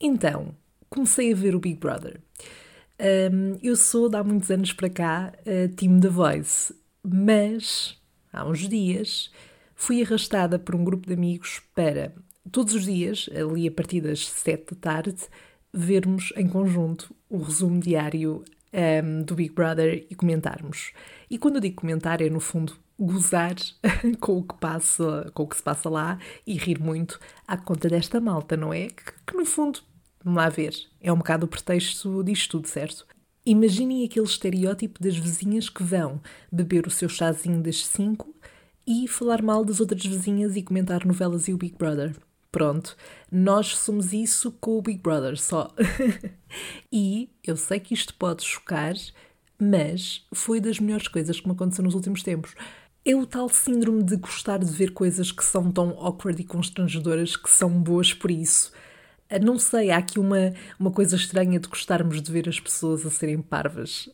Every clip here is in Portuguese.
Então, comecei a ver o Big Brother. Um, eu sou, de há muitos anos para cá, time da Voice, mas há uns dias fui arrastada por um grupo de amigos para, todos os dias, ali a partir das sete da tarde, vermos em conjunto o resumo diário um, do Big Brother e comentarmos. E quando eu digo comentar, é no fundo gozar com o que passa, com o que se passa lá e rir muito à conta desta malta, não é? Que, que no fundo, vamos lá ver, é um bocado o pretexto disto tudo, certo? Imaginem aquele estereótipo das vizinhas que vão beber o seu chazinho das 5 e falar mal das outras vizinhas e comentar novelas e o Big Brother. Pronto, nós somos isso com o Big Brother só. e eu sei que isto pode chocar, mas foi das melhores coisas que me aconteceu nos últimos tempos. É o tal síndrome de gostar de ver coisas que são tão awkward e constrangedoras que são boas por isso. Ah, não sei, há aqui uma, uma coisa estranha de gostarmos de ver as pessoas a serem parvas.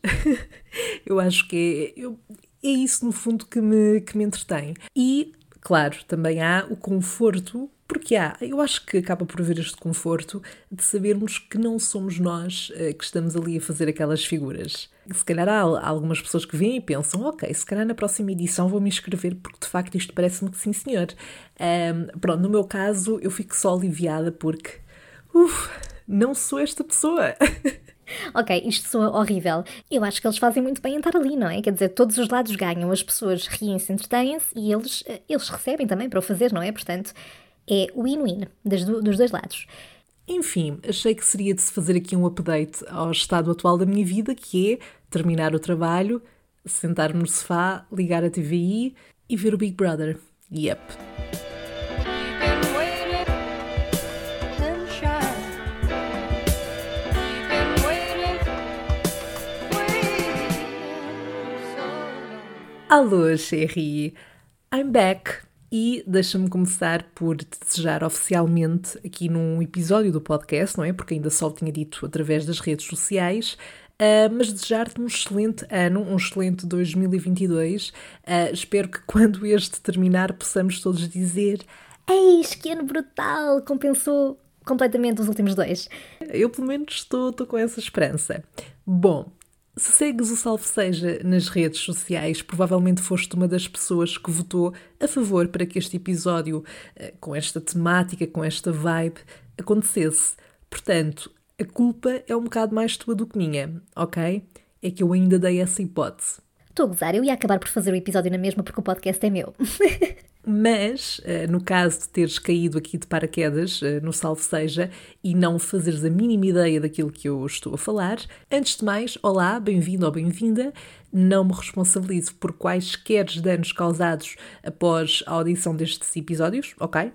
eu acho que é, eu, é isso, no fundo, que me, que me entretém. E, claro, também há o conforto porque há, eu acho que acaba por haver este conforto de sabermos que não somos nós uh, que estamos ali a fazer aquelas figuras. Se calhar há, há algumas pessoas que vêm e pensam, ok, se calhar na próxima edição vou me inscrever porque de facto isto parece-me que sim senhor. Um, pronto, no meu caso eu fico só aliviada porque, uff, não sou esta pessoa. Ok, isto soa horrível. Eu acho que eles fazem muito bem em estar ali, não é? Quer dizer, todos os lados ganham, as pessoas riem-se, entretêm-se e eles, eh, eles recebem também para o fazer, não é? Portanto, é win-win dos dois lados. Enfim, achei que seria de se fazer aqui um update ao estado atual da minha vida, que é terminar o trabalho, sentar-me no sofá, ligar a TVI e ver o Big Brother. Yep. Alô, Sherry! I'm back! E deixa-me começar por te desejar oficialmente aqui num episódio do podcast, não é? Porque ainda só o tinha dito através das redes sociais, Uh, mas desejar-te um excelente ano, um excelente 2022. Uh, ah, espero que quando este terminar possamos todos dizer: Eis que ano brutal! Compensou completamente os últimos dois. Eu, pelo menos, estou, estou com essa esperança. Bom, se segues o Salve Seja nas redes sociais, provavelmente foste uma das pessoas que votou a favor para que este episódio, eh, com esta temática, com esta vibe, acontecesse. Portanto, a culpa é um bocado mais tua do que minha, ok? É que eu ainda dei essa hipótese. Estou a gozar, eu ia acabar por fazer o episódio na mesma porque o podcast é meu. Mas, eh, no caso de teres caído aqui de paraquedas eh, no Salve Seja e não fazeres a mínima ideia daquilo que eu estou a falar, antes de mais, olá, bem-vindo ou bem-vinda. Não me responsabilizo por quaisquer danos causados após a audição destes episódios, ok?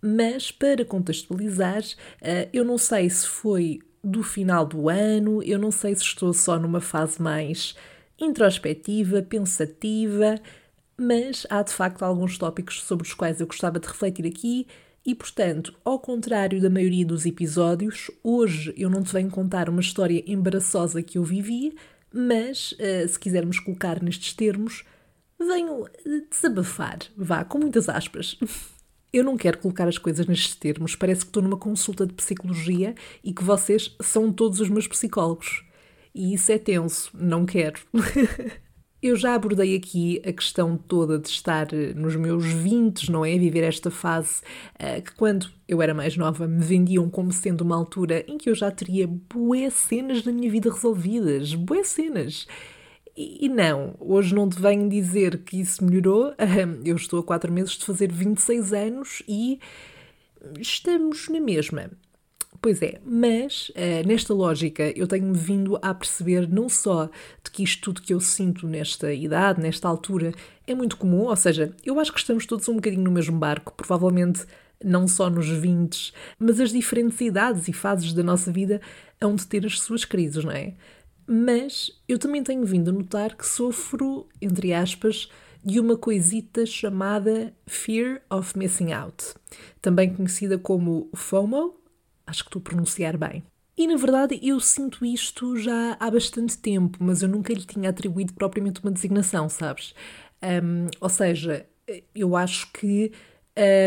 Mas, para contextualizar, eh, eu não sei se foi do final do ano, eu não sei se estou só numa fase mais introspectiva, pensativa mas há de facto alguns tópicos sobre os quais eu gostava de refletir aqui e, portanto, ao contrário da maioria dos episódios, hoje eu não te venho contar uma história embaraçosa que eu vivi, mas, uh, se quisermos colocar nestes termos, venho desabafar, vá, com muitas aspas. Eu não quero colocar as coisas nestes termos, parece que estou numa consulta de psicologia e que vocês são todos os meus psicólogos. E isso é tenso, não quero. Eu já abordei aqui a questão toda de estar eh, nos meus 20, não é? Viver esta fase uh, que, quando eu era mais nova, me vendiam como sendo uma altura em que eu já teria boas cenas da minha vida resolvidas. Boas cenas. E, e não, hoje não te venho dizer que isso melhorou. eu estou a 4 meses de fazer 26 anos e estamos na mesma. Pois é, mas uh, nesta lógica eu tenho-me vindo a perceber não só de que isto tudo que eu sinto nesta idade, nesta altura, é muito comum, ou seja, eu acho que estamos todos um bocadinho no mesmo barco, provavelmente não só nos 20, mas as diferentes idades e fases da nossa vida hão de ter as suas crises, não é? Mas eu também tenho vindo a notar que sofro, entre aspas, de uma coisita chamada Fear of Missing Out, também conhecida como FOMO, Acho que estou a pronunciar bem. E na verdade eu sinto isto já há bastante tempo, mas eu nunca lhe tinha atribuído propriamente uma designação, sabes? Um, ou seja, eu acho que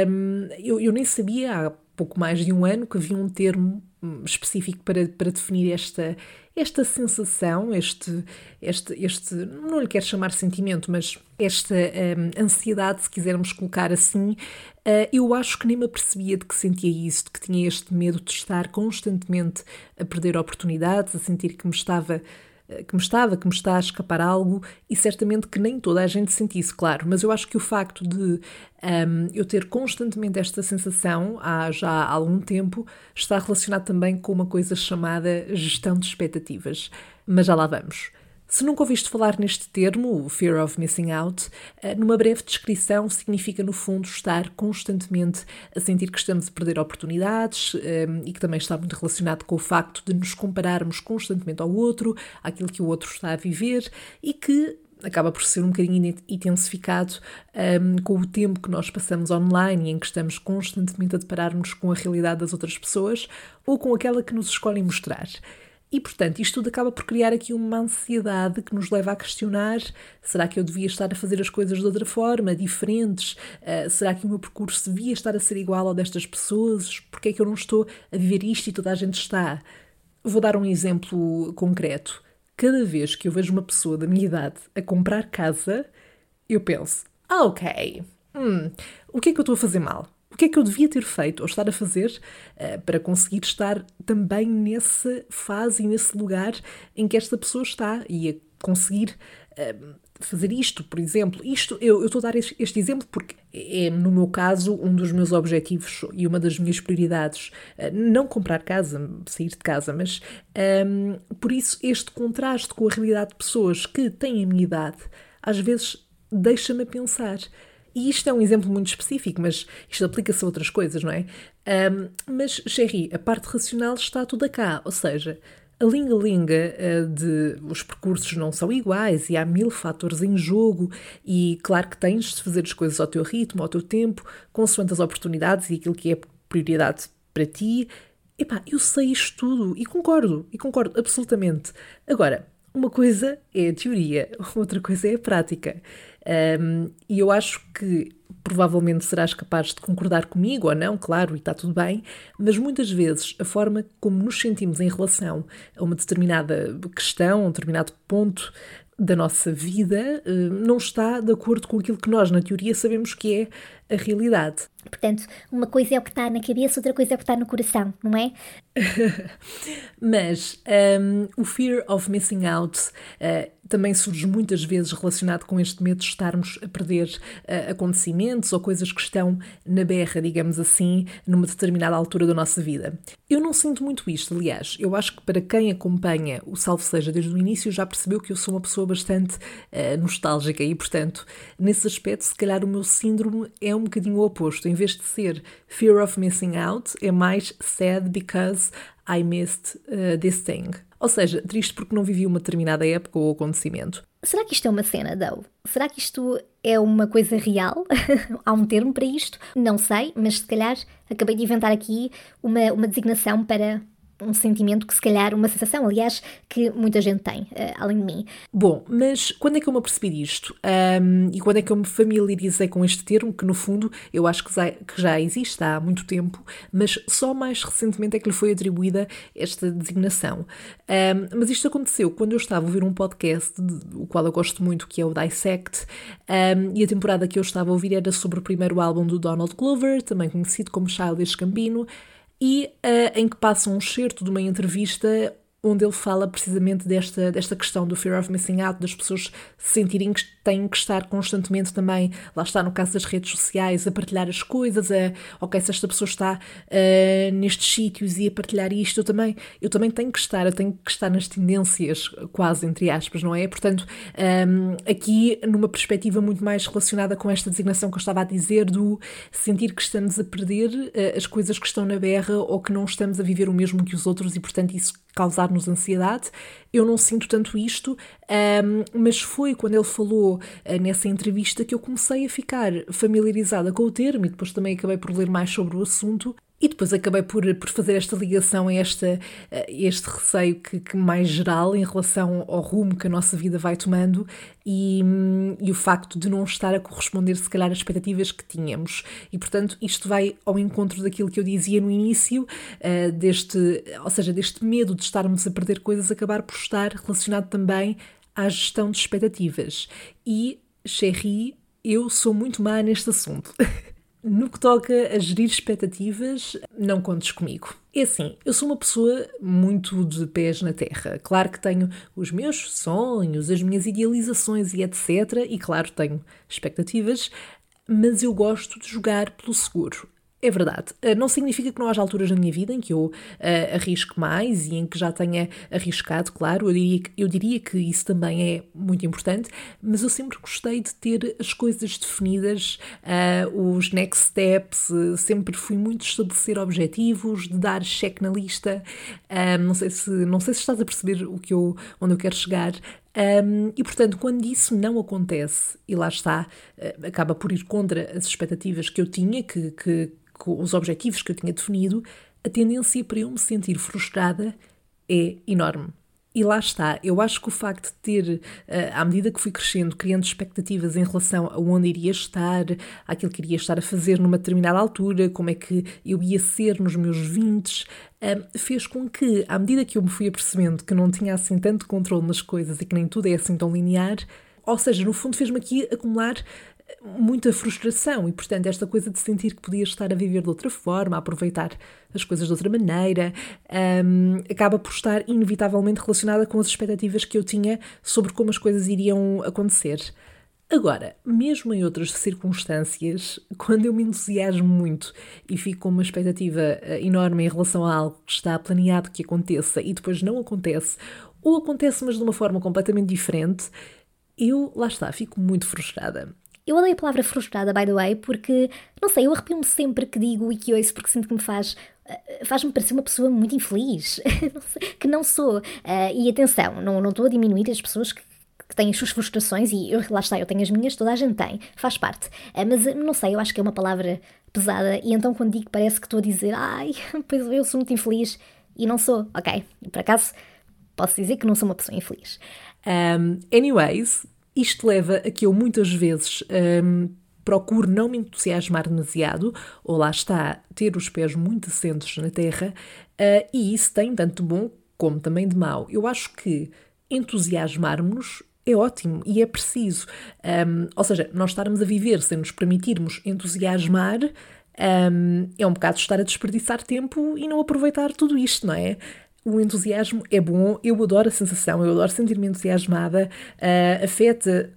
um, eu, eu nem sabia há pouco mais de um ano que havia um termo hum, específico para, para definir esta, esta sensação, este, este, este, não lhe quero chamar sentimento, mas esta um, ansiedade, se quisermos colocar assim, uh, eu acho que nem me apercebia de que sentia isso, de que tinha este medo de estar constantemente a perder oportunidades, a sentir que me estava que me estava, que me está a escapar algo, e certamente que nem toda a gente sentisse, claro, mas eu acho que o facto de um, eu ter constantemente esta sensação há já algum tempo está relacionado também com uma coisa chamada gestão de expectativas. Mas já lá vamos. Se nunca ouviste falar neste termo, Fear of Missing Out, eh, numa breve descrição significa, no fundo, estar constantemente a sentir que estamos a perder oportunidades eh, e que também está muito relacionado com o facto de nos compararmos constantemente ao outro, àquilo que o outro está a viver e que acaba por ser um bocadinho intensificado um, eh, com o tempo que nós passamos online e em que estamos constantemente a deparar-nos com a realidade das outras pessoas ou com aquela que nos escolhem mostrar. E, portanto, isto tudo acaba por criar aqui uma ansiedade que nos leva a questionar: será que eu devia estar a fazer as coisas de outra forma, diferentes? Uh, será que o meu percurso devia estar a ser igual ao destas pessoas? Porquê é que eu não estou a viver isto e toda a gente está? Vou dar um exemplo concreto. Cada vez que eu vejo uma pessoa da minha idade a comprar casa, eu penso: ah, ok, hum, o que é que eu estou a fazer mal? O que é que eu devia ter feito ou estar a fazer uh, para conseguir estar também nessa fase e nesse lugar em que esta pessoa está e a conseguir uh, fazer isto, por exemplo. Isto, eu, eu estou a dar este, este, exemplo porque é, no meu caso, um dos meus objetivos e uma das minhas prioridades. Uh, não comprar casa, sair de casa, mas um, por isso este contraste com a realidade de pessoas que têm a minha idade às vezes deixa-me a pensar e isto é um exemplo muito específico, mas isto aplica-se a outras coisas, não é? Um, mas, Sherry, a parte racional está toda cá, ou seja, a linga-linga uh, de os percursos não são iguais e há mil fatores em jogo e claro que tens de fazer as coisas ao teu ritmo, ao teu tempo, consoante as oportunidades e aquilo que é prioridade para ti. Epá, eu sei isto tudo e concordo, e concordo absolutamente. Agora, uma coisa é a teoria, outra coisa é a prática. Um, e eu acho que provavelmente serás capaz de concordar comigo ou não, claro, e está tudo bem, mas muitas vezes a forma como nos sentimos em relação a uma determinada questão, um determinado ponto da nossa vida não está de acordo com aquilo que nós, na teoria, sabemos que é a realidade. Portanto, uma coisa é o que está na cabeça, outra coisa é o que está no coração, não é? Mas um, o fear of missing out uh, também surge muitas vezes relacionado com este medo de estarmos a perder uh, acontecimentos ou coisas que estão na berra, digamos assim, numa determinada altura da nossa vida. Eu não sinto muito isto, aliás, eu acho que para quem acompanha o Salve Seja desde o início já percebeu que eu sou uma pessoa bastante uh, nostálgica e, portanto, nesse aspecto, se calhar o meu síndrome é um bocadinho o oposto. Em vez de ser fear of missing out, é mais sad because I missed uh, this thing. Ou seja, triste porque não vivi uma determinada época ou acontecimento. Será que isto é uma cena, Dove? Será que isto é uma coisa real? Há um termo para isto? Não sei, mas se calhar acabei de inventar aqui uma, uma designação para um sentimento que se calhar, uma sensação, aliás, que muita gente tem, uh, além de mim. Bom, mas quando é que eu me apercebi disto? Um, e quando é que eu me familiarizei com este termo, que no fundo eu acho que já, que já existe há muito tempo, mas só mais recentemente é que lhe foi atribuída esta designação. Um, mas isto aconteceu quando eu estava a ouvir um podcast, o qual eu gosto muito, que é o Dissect, um, e a temporada que eu estava a ouvir era sobre o primeiro álbum do Donald Glover, também conhecido como Childish Gambino, e uh, em que passa um excerto de uma entrevista onde ele fala precisamente desta, desta questão do fear of missing out, das pessoas sentirem que têm que estar constantemente também, lá está no caso das redes sociais, a partilhar as coisas, a, ok, se esta pessoa está uh, nestes sítios e a partilhar isto, eu também, eu também tenho que estar, eu tenho que estar nas tendências, quase entre aspas, não é? Portanto, um, aqui numa perspectiva muito mais relacionada com esta designação que eu estava a dizer, do sentir que estamos a perder uh, as coisas que estão na berra ou que não estamos a viver o mesmo que os outros e, portanto, isso causar-nos ansiedade. Eu não sinto tanto isto, um, mas foi quando ele falou uh, nessa entrevista que eu comecei a ficar familiarizada com o termo e depois também acabei por ler mais sobre o assunto. E depois acabei por, por fazer esta ligação a, esta, este receio que, que, mais geral em relação ao rumo que a nossa vida vai tomando e, e o facto de não estar a corresponder, se calhar, às expectativas que tínhamos. E, portanto, isto vai ao encontro daquilo que eu dizia no início, uh, deste, ou seja, deste medo de estarmos a perder coisas, acabar por estar relacionado também à gestão de expectativas. E, Cherry, eu sou muito má neste assunto. No que toca a gerir expectativas, não contes comigo. É assim, eu sou uma pessoa muito de pés na terra. Claro que tenho os meus sonhos, as minhas idealizações e etc. E claro, tenho expectativas, mas eu gosto de jogar pelo seguro. É verdade. Eh, não significa que não haja alturas na minha vida em que eu uh, mais e em que já tenha arriscado, claro. Eu diria, que, eu diria que isso também é muito importante, mas eu sempre gostei de ter as coisas definidas, uh, os next steps, uh, sempre fui muito estabelecer objetivos, de dar cheque na lista. não, sei se, não sei se estás a perceber o que eu, onde eu quero chegar, um, e portanto, quando isso não acontece, e lá está, acaba por ir contra as expectativas que eu tinha, que, que, os objetivos que eu tinha definido, a tendência para eu me sentir frustrada é enorme. E lá está, eu acho que o facto de ter, eh, à medida que fui crescendo, criando expectativas em relação a onde iria estar, àquilo que iria estar a fazer numa determinada altura, como é que eu ia ser nos meus 20, eh, fez com que, à medida que eu me fui apercebendo que não tinha assim tanto controle nas coisas e que nem tudo é assim tão linear, ou seja, no fundo fez-me aqui acumular muita frustração e, portanto, esta coisa de sentir que podia estar a viver de outra forma, a aproveitar as coisas de outra maneira, um, acaba por estar inevitavelmente relacionada com as expectativas que eu tinha sobre como as coisas iriam acontecer. Agora, mesmo em outras circunstâncias, quando eu me entusiasmo muito e fico com uma expectativa eh, enorme em relação a algo que está planeado que aconteça e depois não acontece, ou acontece, mas de uma forma completamente diferente, eu, lá está, fico muito frustrada. Eu odeio a palavra frustrada, by the way, porque, não sei, eu arrepio-me sempre que digo e que ouço porque sinto que me faz eh, faz-me parecer uma pessoa muito infeliz, que não sou. Uh, e atenção, não, estou a diminuir as pessoas que, que têm as suas frustrações e eu, lá está, eu tenho as minhas, toda a gente tem, faz parte. Uh, mas não sei, eu acho que é uma palavra pesada e então quando digo parece que estou a dizer ai, pois eu sou muito infeliz e não sou, ok? Por acaso posso dizer que não sou uma pessoa infeliz. Um, anyways, isto leva a que eu muitas vezes um, procuro não me entusiasmar demasiado, ou lá está, ter os pés muito assentos na terra, uh, e isso tem tanto de bom como também de mau. Eu acho que entusiasmarmos é ótimo e é preciso. Um, ou seja, nós estarmos a viver sem nos permitirmos entusiasmar um, é um bocado estar a desperdiçar tempo e não aproveitar tudo isto, não é? O entusiasmo é bom, eu adoro a sensação, eu adoro sentir-me entusiasmada, uh, afeta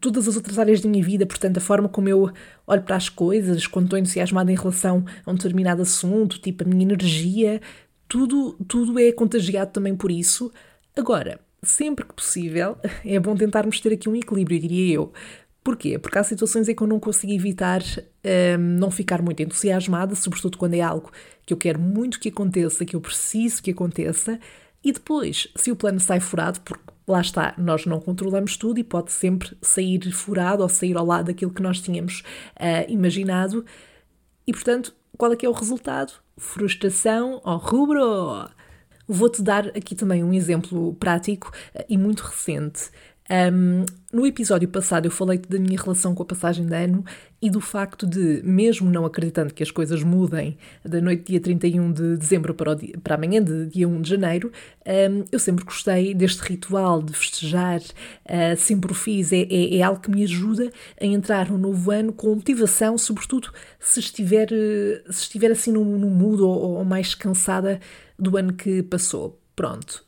todas as outras áreas da minha vida, portanto, a forma como eu olho para as coisas, quando estou entusiasmada em relação a um determinado assunto, tipo a minha energia, tudo, tudo é contagiado também por isso. Agora, sempre que possível, é bom tentarmos ter aqui um equilíbrio, diria eu. Porquê? Porque há situações em que eu não consigo evitar um, não ficar muito entusiasmada, sobretudo quando é algo que eu quero muito que aconteça, que eu preciso que aconteça, e depois, se o plano sai furado, porque lá está, nós não controlamos tudo e pode sempre sair furado ou sair ao lado daquilo que nós tínhamos uh, imaginado, e portanto, qual é que é o resultado? Frustração ao rubro! Vou-te dar aqui também um exemplo prático uh, e muito recente. Um, no episódio passado eu falei da minha relação com a passagem de ano e do facto de, mesmo não acreditando que as coisas mudem da noite dia 31 de dezembro para, dia, para amanhã, de dia 1 de janeiro, um, eu sempre gostei deste ritual de festejar, uh, sempre o fiz, é, é, é, algo que me ajuda a entrar no novo ano com motivação, sobretudo se estiver, se estiver assim no, no mood ou, ou mais cansada do ano que passou. Pronto,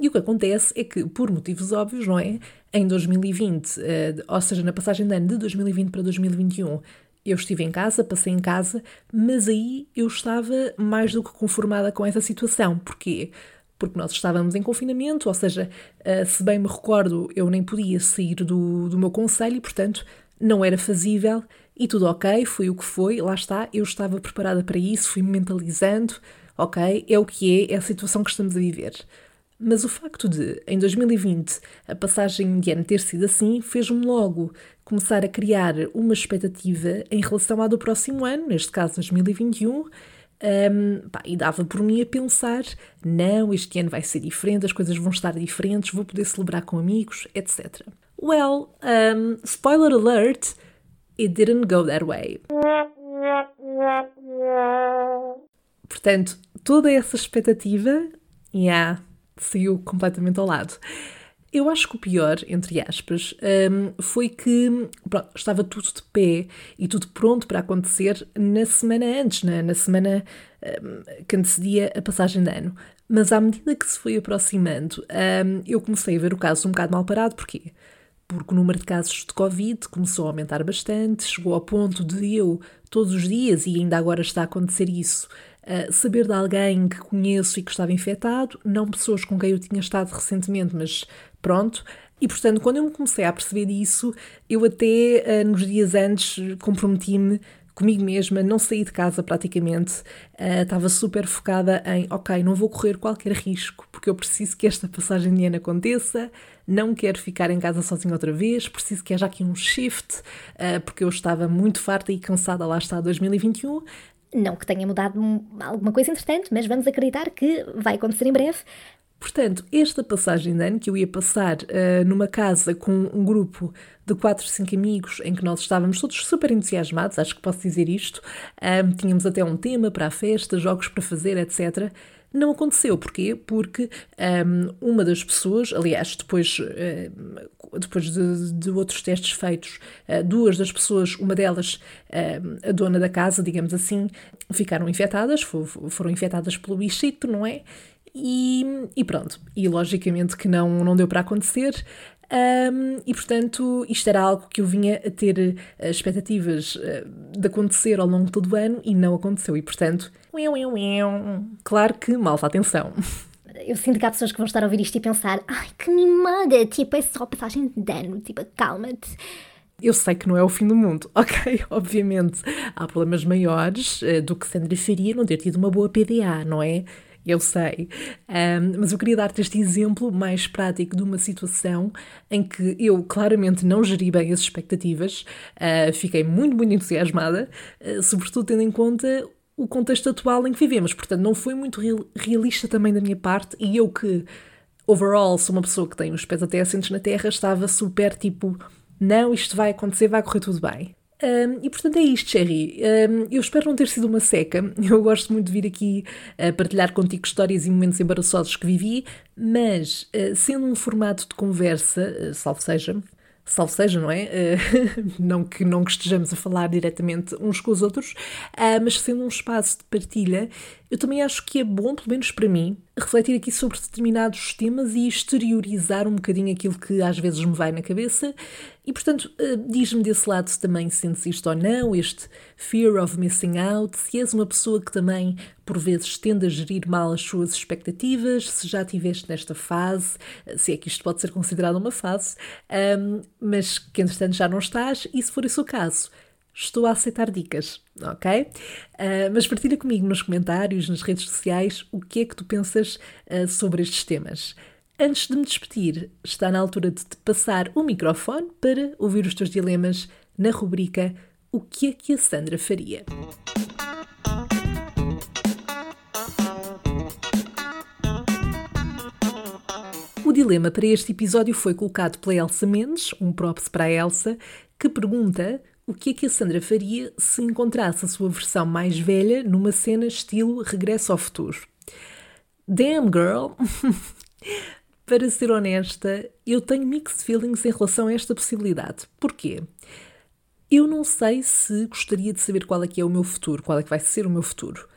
e o que acontece é que, por motivos óbvios, não é? Em 2020, uh, ah, ou seja, na passagem de ano de 2020 para 2021, eu estive em casa, passei em casa, mas aí eu estava mais do que conformada com essa situação. Porquê? Porque nós estávamos em confinamento, ou seja, uh, se bem me recordo, eu nem podia sair do, do meu conselho e, portanto, não era fazível e tudo ok, foi o que foi, lá está, eu estava preparada para isso, fui-me mentalizando, ok, é o que é, é a situação que estamos a viver. Mas o facto de, em 2020, a passagem de ano ter sido assim, fez-me logo começar a criar uma expectativa em relação à do próximo ano, neste caso 2021, Um, pá, e dava por mim a pensar: não, este ano vai ser diferente, as coisas vão estar diferentes, vou poder celebrar com amigos, etc. Well, um, spoiler alert, it didn't go that way. Portanto, toda essa expectativa, yeah, saiu completamente ao lado. Eu acho que o pior, entre aspas, um, foi que pronto, estava tudo de pé e tudo pronto para acontecer na semana antes, na, na semana um, que antecedia a passagem de ano. Mas à medida que se foi aproximando, um, eu comecei a ver o caso um bocado mal parado. Porquê? Porque o número de casos de Covid começou a aumentar bastante, chegou ao ponto de eu, todos os dias, e ainda agora está a acontecer isso, uh, saber de alguém que conheço e que estava infectado, não pessoas com quem eu tinha estado recentemente, mas pronto. E portanto, quando eu me comecei a perceber disso, eu até uh, nos dias antes comprometi-me comigo mesma, não saí de casa praticamente, uh, estava super focada em, ok, não vou correr qualquer risco, porque eu preciso que esta passagem de ano aconteça, não quero ficar em casa sozinha outra vez, preciso que haja aqui um shift, uh, porque eu estava muito farta e cansada, lá está 2021, não que tenha mudado alguma coisa entretanto, mas vamos acreditar que vai acontecer em breve. Portanto, esta passagem de ano que eu ia passar uh, numa casa com um grupo de 4, 5 amigos em que nós estávamos todos super entusiasmados, acho que posso dizer isto, um, tínhamos até um tema para a festa, jogos para fazer, etc. Não aconteceu. Porquê? Porque um, uma das pessoas, aliás, depois, uh, depois de, de, outros testes feitos, uh, duas das pessoas, uma delas, uh, a dona da casa, digamos assim, ficaram infectadas, for, foram infectadas pelo bichito, não é? E, e, pronto, e logicamente que não, não deu para acontecer. Um, e portanto, isto era algo que eu vinha a ter uh, expectativas uh, de acontecer ao longo de todo o ano e não aconteceu. E portanto, claro que malta atenção. Eu sinto que há pessoas que vão estar a ouvir isto e pensar: ai que mimada, tipo, é só passagem de dano, tipo, calma-te. Eu sei que não é o fim do mundo, ok? Obviamente há problemas maiores uh, do que Sandra faria não ter tido uma boa PDA, não é? Eu sei. Um, mas eu queria dar-te este exemplo mais prático de uma situação em que eu claramente não geri bem as expectativas, uh, fiquei muito, muito entusiasmada, uh, sobretudo tendo em conta o contexto atual em que vivemos. Portanto, não foi muito realista também da minha parte e eu que, overall, sou uma pessoa que tem os pés até assentos na terra, estava super tipo, não, isto vai acontecer, vai correr tudo bem. Um, e portanto é isto, Cherry. Um, eu espero não ter sido uma seca. Eu gosto muito de vir aqui a partilhar contigo histórias e momentos embaraçosos que vivi, mas uh, sendo um formato de conversa, uh, salvo seja, salvo seja, não é? Uh, não, que, não que estejamos a falar diretamente uns com os outros, uh, mas sendo um espaço de partilha, eu também acho que é bom, pelo menos para mim, refletir aqui sobre determinados temas e exteriorizar um bocadinho aquilo que às vezes me vai na cabeça. E, portanto, uh, diz-me desse lado se também sentes isto ou não, este fear of missing out, se és uma pessoa que também, por vezes, tende a gerir mal as suas expectativas, se já estiveste nesta fase, se é que isto pode ser considerado uma fase, um, mas que, entretanto, já não estás, e se for esse o caso, estou a aceitar dicas, ok? Uh, mas partilha comigo nos comentários, nas redes sociais, o que é que tu pensas uh, sobre estes temas. Antes de me despedir, está na altura de te passar o microfone para ouvir os teus dilemas na rubrica O que é que a Sandra faria? O dilema para este episódio foi colocado pela Elsa Mendes, um props para a Elsa, que pergunta o que é que a Sandra faria se encontrasse a sua versão mais velha numa cena estilo Regresso ao Futuro. Damn girl! Para ser honesta, eu tenho mixed feelings em relação a esta possibilidade. Porquê? Eu não sei se gostaria de saber qual é que é o meu futuro, qual é que vai ser o meu futuro.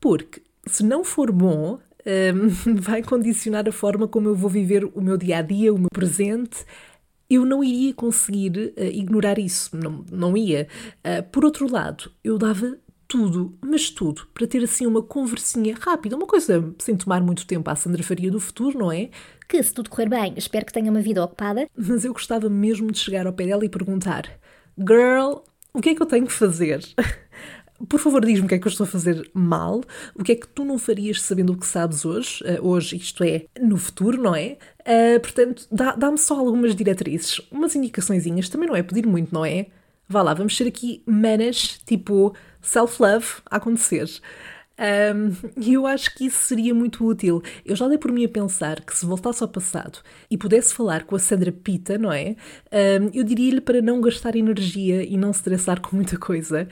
Porque se não for bom, um, vai condicionar a forma como eu vou viver o meu dia a dia, o meu presente, eu não iria conseguir uh, ignorar isso, não, não ia. Uh, por outro lado, eu dava tudo, mas tudo, para ter assim uma conversinha rápida, uma coisa sem tomar muito tempo à Sandra Faria do futuro, não é? Que se tudo correr bem, espero que tenha uma vida ocupada. Mas eu gostava mesmo de chegar ao pé dela e perguntar: Girl, o que é que eu tenho que fazer? Por favor, diz-me o que é que eu estou a fazer mal, o que é que tu não farias sabendo o que sabes hoje, uh, hoje, isto é, no futuro, não é? Uh, portanto, dá-me só algumas diretrizes, umas indicaçõezinhas, também não é pedir muito, não é? Vá lá, vamos ser aqui manas, tipo self-love a acontecer. E eu acho que isso seria muito útil. Eu já dei por mim a pensar que se voltasse ao passado e pudesse falar com a Sandra Pita, não é? Um, eu diria-lhe para não gastar energia e não se estressar com muita coisa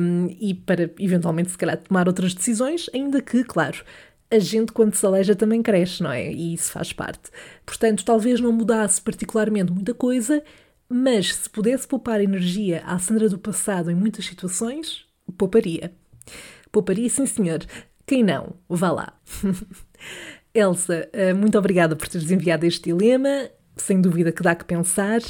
um, e para eventualmente, se calhar, tomar outras decisões, ainda que, claro, a gente, quando se aleja, também cresce, não é? E isso faz parte. Portanto, talvez não mudasse particularmente muita coisa, mas se pudesse poupar energia à Sandra do passado em muitas situações, pouparia. Pouparia, sim senhor. Quem não? Vá lá. Elsa, eh, muito obrigada por teres enviado este dilema. Sem dúvida que dá que pensar.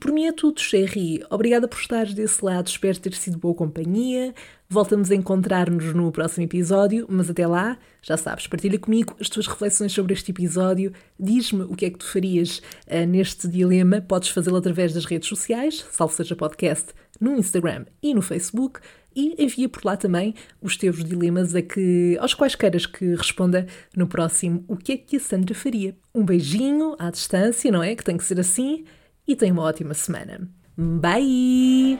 Por mim é tudo, Sherry. Obrigada por estares desse lado. Espero ter sido boa companhia. Voltamos a encontrar-nos no próximo episódio, mas até lá, já sabes, partilha comigo as tuas reflexões sobre este episódio, diz-me o que é que tu farias uh, neste dilema. Podes fazê-lo através das redes sociais, salvo seja podcast, no Instagram e no Facebook, e envia por lá também os teus dilemas a que, aos quais queiras que responda no próximo O que é que a Sandra faria. Um beijinho à distância, não é? Que tem que ser assim, e tenha uma ótima semana. Bye!